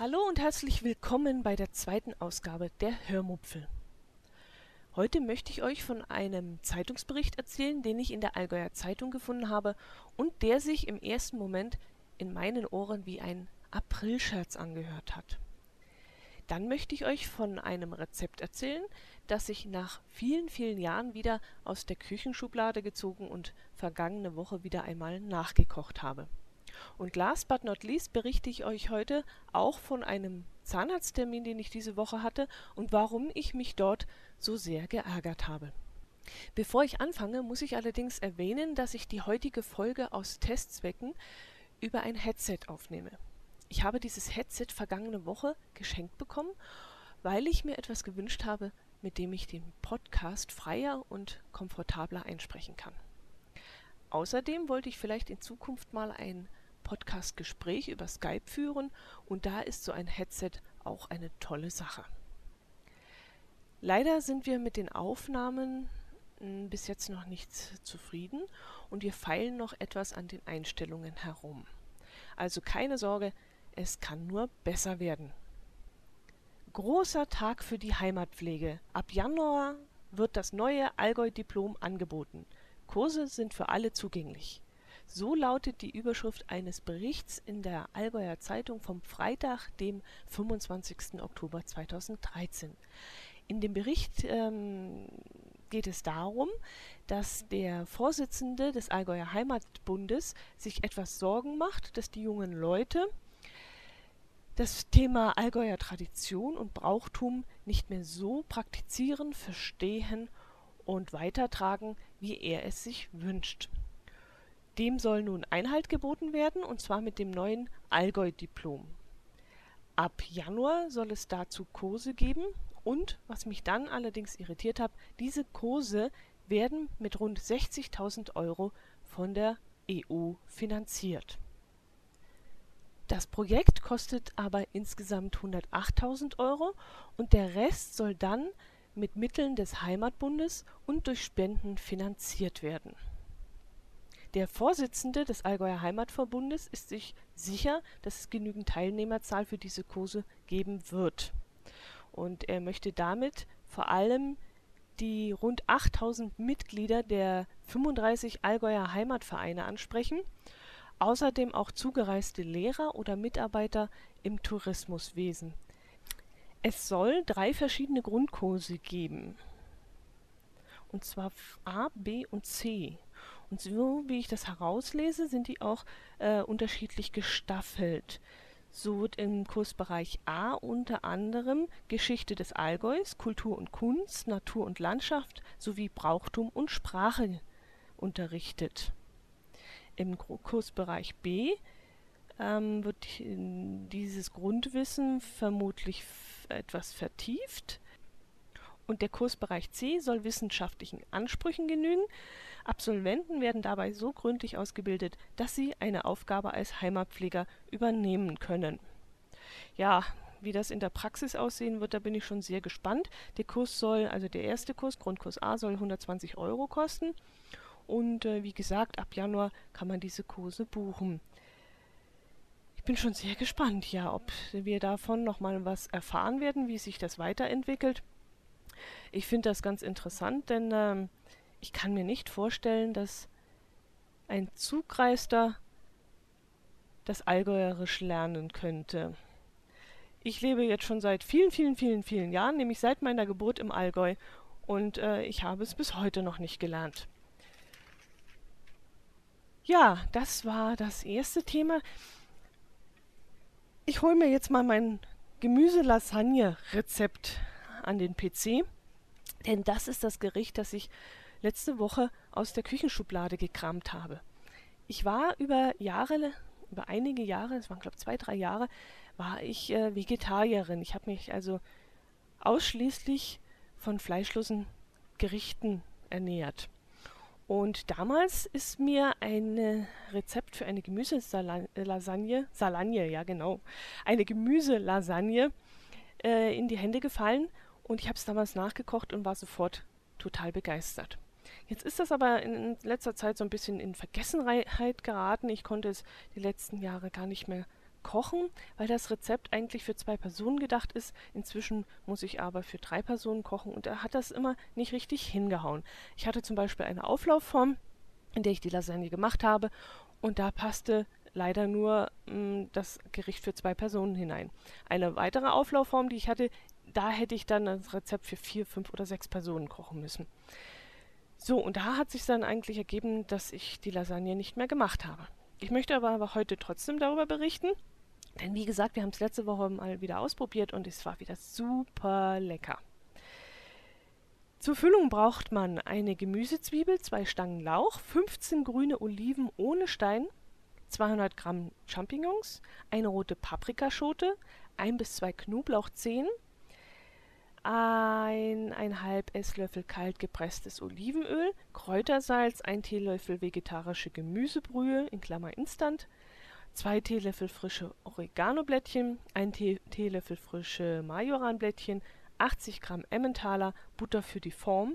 Hallo und herzlich willkommen bei der zweiten Ausgabe der Hörmupfel. Heute möchte ich euch von einem Zeitungsbericht erzählen, den ich in der Allgäuer Zeitung gefunden habe und der sich im ersten Moment in meinen Ohren wie ein Aprilscherz angehört hat. Dann möchte ich euch von einem Rezept erzählen, das ich nach vielen, vielen Jahren wieder aus der Küchenschublade gezogen und vergangene Woche wieder einmal nachgekocht habe. Und last but not least berichte ich euch heute auch von einem Zahnarzttermin, den ich diese Woche hatte und warum ich mich dort so sehr geärgert habe. Bevor ich anfange, muss ich allerdings erwähnen, dass ich die heutige Folge aus Testzwecken über ein Headset aufnehme. Ich habe dieses Headset vergangene Woche geschenkt bekommen, weil ich mir etwas gewünscht habe, mit dem ich den Podcast freier und komfortabler einsprechen kann. Außerdem wollte ich vielleicht in Zukunft mal ein Podcast-Gespräch über Skype führen und da ist so ein Headset auch eine tolle Sache. Leider sind wir mit den Aufnahmen hm, bis jetzt noch nicht zufrieden und wir feilen noch etwas an den Einstellungen herum. Also keine Sorge, es kann nur besser werden. Großer Tag für die Heimatpflege. Ab Januar wird das neue Allgäu-Diplom angeboten. Kurse sind für alle zugänglich. So lautet die Überschrift eines Berichts in der Allgäuer Zeitung vom Freitag, dem 25. Oktober 2013. In dem Bericht ähm, geht es darum, dass der Vorsitzende des Allgäuer Heimatbundes sich etwas Sorgen macht, dass die jungen Leute das Thema Allgäuer Tradition und Brauchtum nicht mehr so praktizieren, verstehen und weitertragen, wie er es sich wünscht. Dem soll nun Einhalt geboten werden, und zwar mit dem neuen Allgäu-Diplom. Ab Januar soll es dazu Kurse geben und, was mich dann allerdings irritiert hat, diese Kurse werden mit rund 60.000 Euro von der EU finanziert. Das Projekt kostet aber insgesamt 108.000 Euro und der Rest soll dann mit Mitteln des Heimatbundes und durch Spenden finanziert werden. Der Vorsitzende des Allgäuer Heimatverbundes ist sich sicher, dass es genügend Teilnehmerzahl für diese Kurse geben wird. Und er möchte damit vor allem die rund 8000 Mitglieder der 35 Allgäuer Heimatvereine ansprechen außerdem auch zugereiste Lehrer oder Mitarbeiter im Tourismuswesen. Es soll drei verschiedene Grundkurse geben. Und zwar A, B und C. Und so wie ich das herauslese, sind die auch äh, unterschiedlich gestaffelt. So wird im Kursbereich A unter anderem Geschichte des Allgäus, Kultur und Kunst, Natur und Landschaft sowie Brauchtum und Sprache unterrichtet. Im Kursbereich B ähm, wird dieses Grundwissen vermutlich etwas vertieft. Und der Kursbereich C soll wissenschaftlichen Ansprüchen genügen. Absolventen werden dabei so gründlich ausgebildet, dass sie eine Aufgabe als Heimatpfleger übernehmen können. Ja, wie das in der Praxis aussehen wird, da bin ich schon sehr gespannt. Der Kurs soll, also der erste Kurs, Grundkurs A, soll 120 Euro kosten und äh, wie gesagt, ab Januar kann man diese Kurse buchen. Ich bin schon sehr gespannt, ja, ob wir davon nochmal was erfahren werden, wie sich das weiterentwickelt. Ich finde das ganz interessant, denn ähm, ich kann mir nicht vorstellen, dass ein Zugreister das Allgäuerisch lernen könnte. Ich lebe jetzt schon seit vielen, vielen, vielen, vielen Jahren, nämlich seit meiner Geburt im Allgäu, und äh, ich habe es bis heute noch nicht gelernt. Ja, das war das erste Thema. Ich hole mir jetzt mal mein Gemüse-Lasagne-Rezept an den PC, denn das ist das Gericht, das ich letzte Woche aus der Küchenschublade gekramt habe. Ich war über Jahre, über einige Jahre, es waren glaube ich zwei, drei Jahre, war ich äh, Vegetarierin. Ich habe mich also ausschließlich von fleischlosen Gerichten ernährt. Und damals ist mir ein Rezept für eine Gemüselasagne, Salagne, ja genau, eine Gemüselasagne äh, in die Hände gefallen und ich habe es damals nachgekocht und war sofort total begeistert. Jetzt ist das aber in letzter Zeit so ein bisschen in Vergessenheit geraten. Ich konnte es die letzten Jahre gar nicht mehr kochen, weil das Rezept eigentlich für zwei Personen gedacht ist. Inzwischen muss ich aber für drei Personen kochen und er hat das immer nicht richtig hingehauen. Ich hatte zum Beispiel eine Auflaufform, in der ich die Lasagne gemacht habe und da passte leider nur mh, mm, das Gericht für zwei Personen hinein. Eine weitere Auflaufform, die ich hatte, da hätte ich dann das Rezept für vier, fünf oder sechs Personen kochen müssen. So, und da hat sich dann eigentlich ergeben, dass ich die Lasagne nicht mehr gemacht habe. Ich möchte aber heute trotzdem darüber berichten, denn wie gesagt, wir haben es letzte Woche mal wieder ausprobiert und es war wieder super lecker. Zur Füllung braucht man eine Gemüsezwiebel, zwei Stangen Lauch, 15 grüne Oliven ohne Stein, 200 Gramm Champignons, eine rote Paprikaschote, ein bis zwei Knoblauchzehen, eineinhalb Esslöffel kalt gepresstes Olivenöl, Kräutersalz, ein Teelöffel vegetarische Gemüsebrühe in Klammer Instant, zwei Teelöffel frische Oreganoblättchen, ein Tee Teelöffel frische Majoranblättchen, 80 Gramm Emmentaler, Butter für die Form.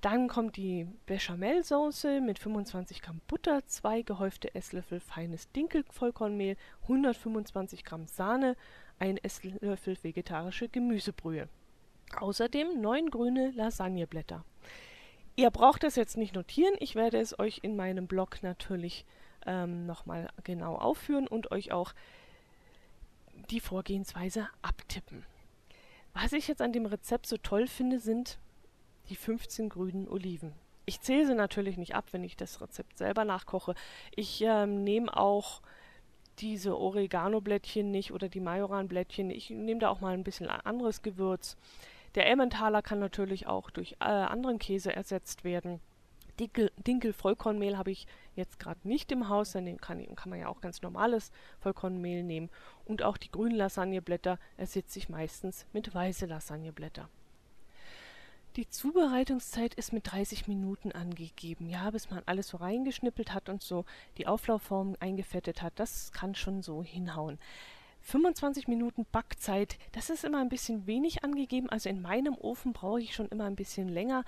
Dann kommt die Bechamelsoße mit 25 Gramm Butter, zwei gehäufte Esslöffel feines Dinkelvollkornmehl, 125 Gramm Sahne, ein Esslöffel vegetarische Gemüsebrühe. Außerdem neun grüne Lasagneblätter. Ihr braucht das jetzt nicht notieren, ich werde es euch in meinem Blog natürlich ähm, nochmal genau aufführen und euch auch die Vorgehensweise abtippen. Was ich jetzt an dem Rezept so toll finde, sind die 15 grünen Oliven. Ich zähle sie natürlich nicht ab, wenn ich das Rezept selber nachkoche. Ich ähm, nehme auch diese Oregano-Blättchen nicht oder die Majoran-Blättchen. Ich nehme da auch mal ein bisschen anderes Gewürz. Der Emmentaler kann natürlich auch durch äh, anderen Käse ersetzt werden. Dinkel, Dinkel Vollkornmehl habe ich jetzt gerade nicht im Haus, dann kann, kann, man ja auch ganz normales Vollkornmehl nehmen. Und auch die grünen Lasagneblätter ersetze ich meistens mit weiße Lasagneblätter. Die Zubereitungszeit ist mit 30 Minuten angegeben. Ja, bis man alles so reingeschnippelt hat und so die Auflaufform eingefettet hat, das kann schon so hinhauen. 25 Minuten Backzeit, das ist immer ein bisschen wenig angegeben. Also in meinem Ofen brauche ich schon immer ein bisschen länger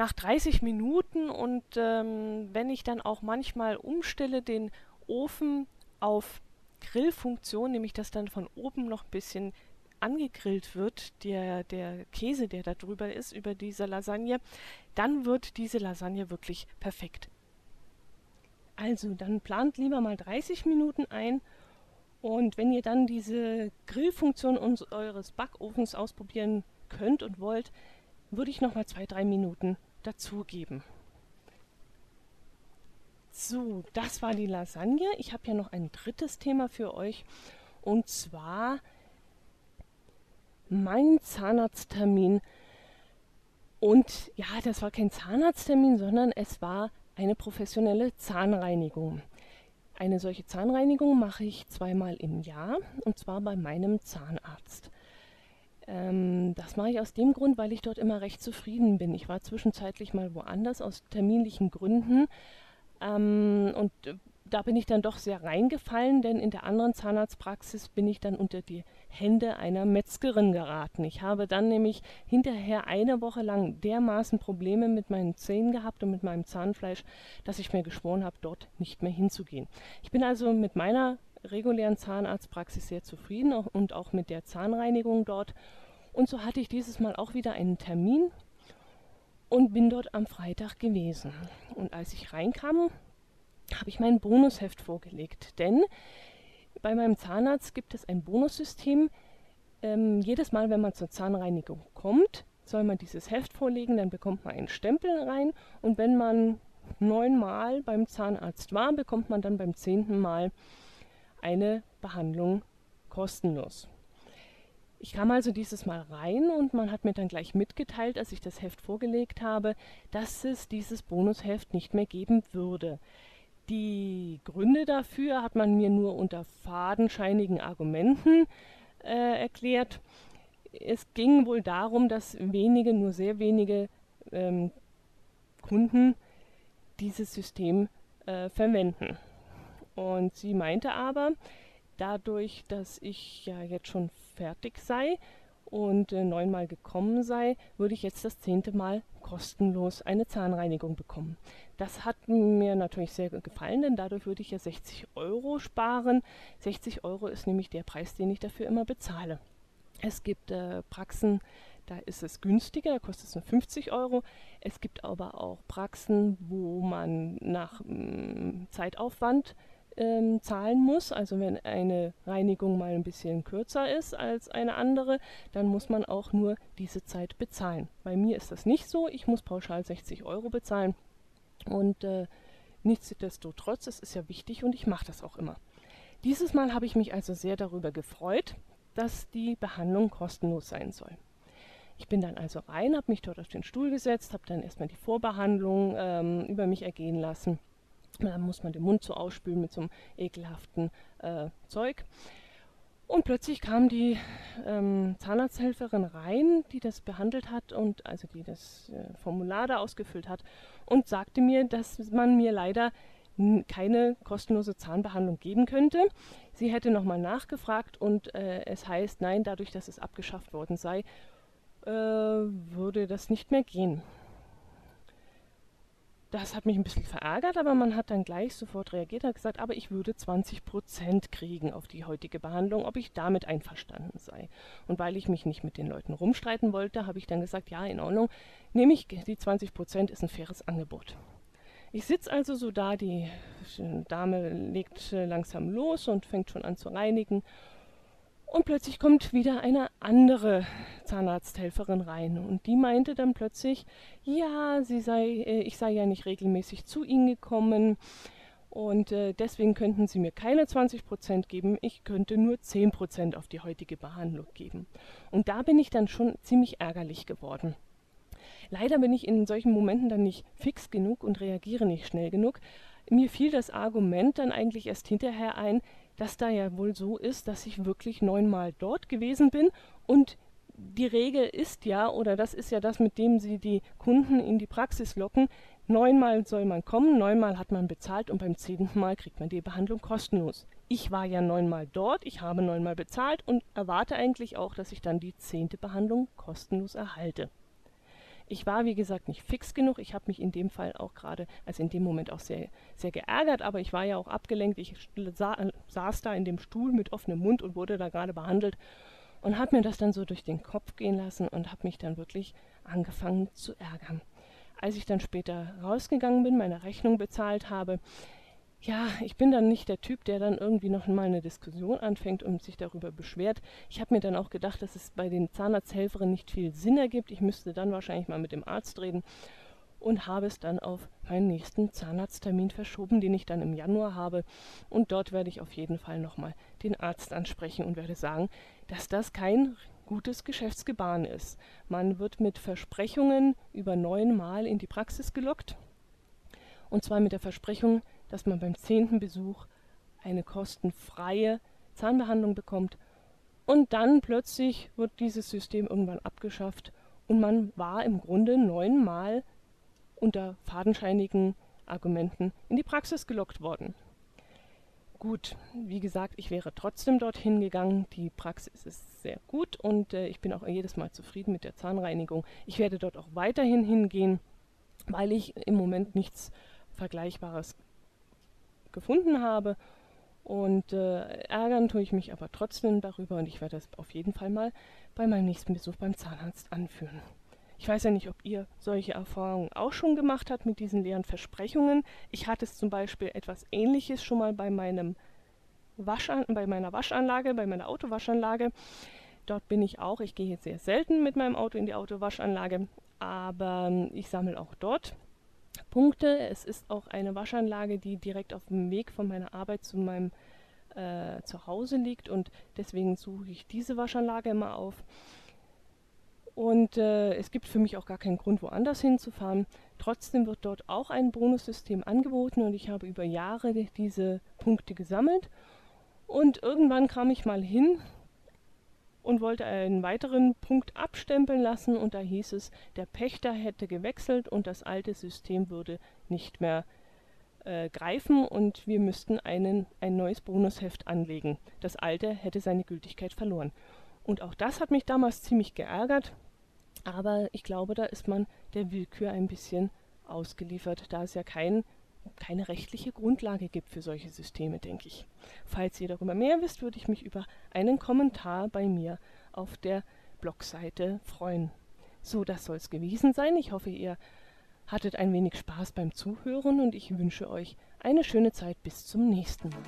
nach 30 Minuten und ähm, wenn ich dann auch manchmal umstelle den Ofen auf Grillfunktion, nämlich dass dann von oben noch ein bisschen angegrillt wird, der, der Käse, der da drüber ist, über diese Lasagne, dann wird diese Lasagne wirklich perfekt. Also, dann plant lieber mal 30 Minuten ein und wenn ihr dann diese Grillfunktion eures Backofens ausprobieren könnt und wollt, würde ich noch mal zwei, drei Minuten dazugeben. So, das war die Lasagne. Ich habe ja noch ein drittes Thema für euch und zwar mein Zahnarzttermin. Und ja, das war kein Zahnarzttermin, sondern es war eine professionelle Zahnreinigung. Eine solche Zahnreinigung mache ich zweimal im Jahr und zwar bei meinem Zahnarzt. Ähm, das mache ich aus dem Grund, weil ich dort immer recht zufrieden bin. Ich war zwischenzeitlich mal woanders aus terminlichen Gründen. Ähm, und äh, da bin ich dann doch sehr reingefallen, denn in der anderen Zahnarztpraxis bin ich dann unter die Hände einer Metzgerin geraten. Ich habe dann nämlich hinterher eine Woche lang dermaßen Probleme mit meinen Zähnen gehabt und mit meinem Zahnfleisch, dass ich mir geschworen habe, dort nicht mehr hinzugehen. Ich bin also mit meiner regulären Zahnarztpraxis sehr zufrieden und auch mit der Zahnreinigung dort. Und so hatte ich dieses Mal auch wieder einen Termin und bin dort am Freitag gewesen. Und als ich reinkam, habe ich mein Bonusheft vorgelegt. Denn bei meinem Zahnarzt gibt es ein Bonussystem. Ähm, jedes Mal, wenn man zur Zahnreinigung kommt, soll man dieses Heft vorlegen, dann bekommt man einen Stempel rein. Und wenn man neunmal beim Zahnarzt war, bekommt man dann beim zehnten Mal eine Behandlung kostenlos. Ich kam also dieses Mal rein und man hat mir dann gleich mitgeteilt, als ich das Heft vorgelegt habe, dass es dieses Bonusheft nicht mehr geben würde. Die Gründe dafür hat man mir nur unter fadenscheinigen Argumenten äh, erklärt. Es ging wohl darum, dass wenige, nur sehr wenige ähm, Kunden dieses System äh, verwenden. Und sie meinte aber, dadurch, dass ich ja jetzt schon fertig sei und äh, neunmal gekommen sei, würde ich jetzt das zehnte Mal kostenlos eine Zahnreinigung bekommen. Das hat mir natürlich sehr gefallen, denn dadurch würde ich ja 60 Euro sparen. 60 Euro ist nämlich der Preis, den ich dafür immer bezahle. Es gibt äh, Praxen, da ist es günstiger, da kostet es nur 50 Euro. Es gibt aber auch Praxen, wo man nach mh, mm, Zeitaufwand ähm, zahlen muss. Also wenn eine Reinigung mal ein bisschen kürzer ist als eine andere, dann muss man auch nur diese Zeit bezahlen. Bei mir ist das nicht so. Ich muss pauschal 60 Euro bezahlen. Und äh, nichtsdestotrotz, es ist ja wichtig und ich mache das auch immer. Dieses Mal habe ich mich also sehr darüber gefreut, dass die Behandlung kostenlos sein soll. Ich bin dann also rein, habe mich dort auf den Stuhl gesetzt, habe dann erstmal die Vorbehandlung ähm, über mich ergehen lassen. Dann muss man den Mund so ausspülen mit so einem ekelhaften äh, Zeug. Und plötzlich kam die ähm, Zahnarzthelferin rein, die das behandelt hat und also die das äh, Formular da ausgefüllt hat und sagte mir, dass man mir leider keine kostenlose Zahnbehandlung geben könnte. Sie hätte nochmal nachgefragt und äh, es heißt, nein, dadurch, dass es abgeschafft worden sei, äh, würde das nicht mehr gehen. Das hat mich ein bisschen verärgert, aber man hat dann gleich sofort reagiert und gesagt, aber ich würde 20 Prozent kriegen auf die heutige Behandlung, ob ich damit einverstanden sei. Und weil ich mich nicht mit den Leuten rumstreiten wollte, habe ich dann gesagt, ja, in Ordnung, nehme ich die 20 Prozent, ist ein faires Angebot. Ich sitze also so da, die Dame legt langsam los und fängt schon an zu reinigen und plötzlich kommt wieder eine andere Zahnarzthelferin rein und die meinte dann plötzlich, ja, sie sei, äh, ich sei ja nicht regelmäßig zu Ihnen gekommen und äh, deswegen könnten Sie mir keine 20 Prozent geben, ich könnte nur 10 Prozent auf die heutige Behandlung geben. Und da bin ich dann schon ziemlich ärgerlich geworden. Leider bin ich in solchen Momenten dann nicht fix genug und reagiere nicht schnell genug. Mir fiel das Argument dann eigentlich erst hinterher ein, dass da ja wohl so ist, dass ich wirklich neunmal dort gewesen bin und die Regel ist ja, oder das ist ja das, mit dem sie die Kunden in die Praxis locken, neunmal soll man kommen, neunmal hat man bezahlt und beim zehnten Mal kriegt man die Behandlung kostenlos. Ich war ja neunmal dort, ich habe neunmal bezahlt und erwarte eigentlich auch, dass ich dann die zehnte Behandlung kostenlos erhalte. Ich war, wie gesagt, nicht fix genug. Ich habe mich in dem Fall auch gerade, also in dem Moment auch sehr, sehr geärgert, aber ich war ja auch abgelenkt. Ich sa saß da in dem Stuhl mit offenem Mund und wurde da gerade behandelt und habe mir das dann so durch den Kopf gehen lassen und habe mich dann wirklich angefangen zu ärgern. Als ich dann später rausgegangen bin, meine Rechnung bezahlt habe, ja, ich bin dann nicht der Typ, der dann irgendwie noch mal eine Diskussion anfängt und sich darüber beschwert. Ich habe mir dann auch gedacht, dass es bei den Zahnarzthelferinnen nicht viel Sinn ergibt. Ich müsste dann wahrscheinlich mal mit dem Arzt reden und habe es dann auf meinen nächsten Zahnarzttermin verschoben, den ich dann im Januar habe. Und dort werde ich auf jeden Fall nochmal den Arzt ansprechen und werde sagen, dass das kein gutes Geschäftsgebaren ist. Man wird mit Versprechungen über neunmal in die Praxis gelockt. Und zwar mit der Versprechung, dass man beim zehnten Besuch eine kostenfreie Zahnbehandlung bekommt und dann plötzlich wird dieses System irgendwann abgeschafft und man war im Grunde neunmal unter fadenscheinigen Argumenten in die Praxis gelockt worden. Gut, wie gesagt, ich wäre trotzdem dorthin gegangen. Die Praxis ist sehr gut und äh, ich bin auch jedes Mal zufrieden mit der Zahnreinigung. Ich werde dort auch weiterhin hingehen, weil ich im Moment nichts Vergleichbares gefunden habe. Und äh, ärgern tue ich mich aber trotzdem darüber und ich werde das auf jeden Fall mal bei meinem nächsten Besuch beim Zahnarzt anführen. Ich weiß ja nicht, ob ihr solche Erfahrungen auch schon gemacht habt mit diesen leeren Versprechungen. Ich hatte es zum Beispiel etwas ähnliches schon mal bei meinem Waschan bei meiner Waschanlage, bei meiner Autowaschanlage. Dort bin ich auch. Ich gehe jetzt sehr selten mit meinem Auto in die Autowaschanlage, aber ähm, ich sammle auch dort Punkte. Es ist auch eine Waschanlage, die direkt auf dem Weg von meiner Arbeit zu meinem äh, Zuhause liegt und deswegen suche ich diese Waschanlage immer auf. Und äh, es gibt für mich auch gar keinen Grund, woanders hinzufahren. Trotzdem wird dort auch ein Bonussystem angeboten und ich habe über Jahre diese Punkte gesammelt. Und irgendwann kam ich mal hin und wollte einen weiteren Punkt abstempeln lassen und da hieß es, der Pächter hätte gewechselt und das alte System würde nicht mehr äh, greifen und wir müssten einen, ein neues Bonusheft anlegen. Das alte hätte seine Gültigkeit verloren. Und auch das hat mich damals ziemlich geärgert. Aber ich glaube, da ist man der Willkür ein bisschen ausgeliefert, da es ja kein, keine rechtliche Grundlage gibt für solche Systeme, denke ich. Falls ihr darüber mehr wisst, würde ich mich über einen Kommentar bei mir auf der Blogseite freuen. So, das soll es gewesen sein. Ich hoffe, ihr hattet ein wenig Spaß beim Zuhören und ich wünsche euch eine schöne Zeit bis zum nächsten Mal.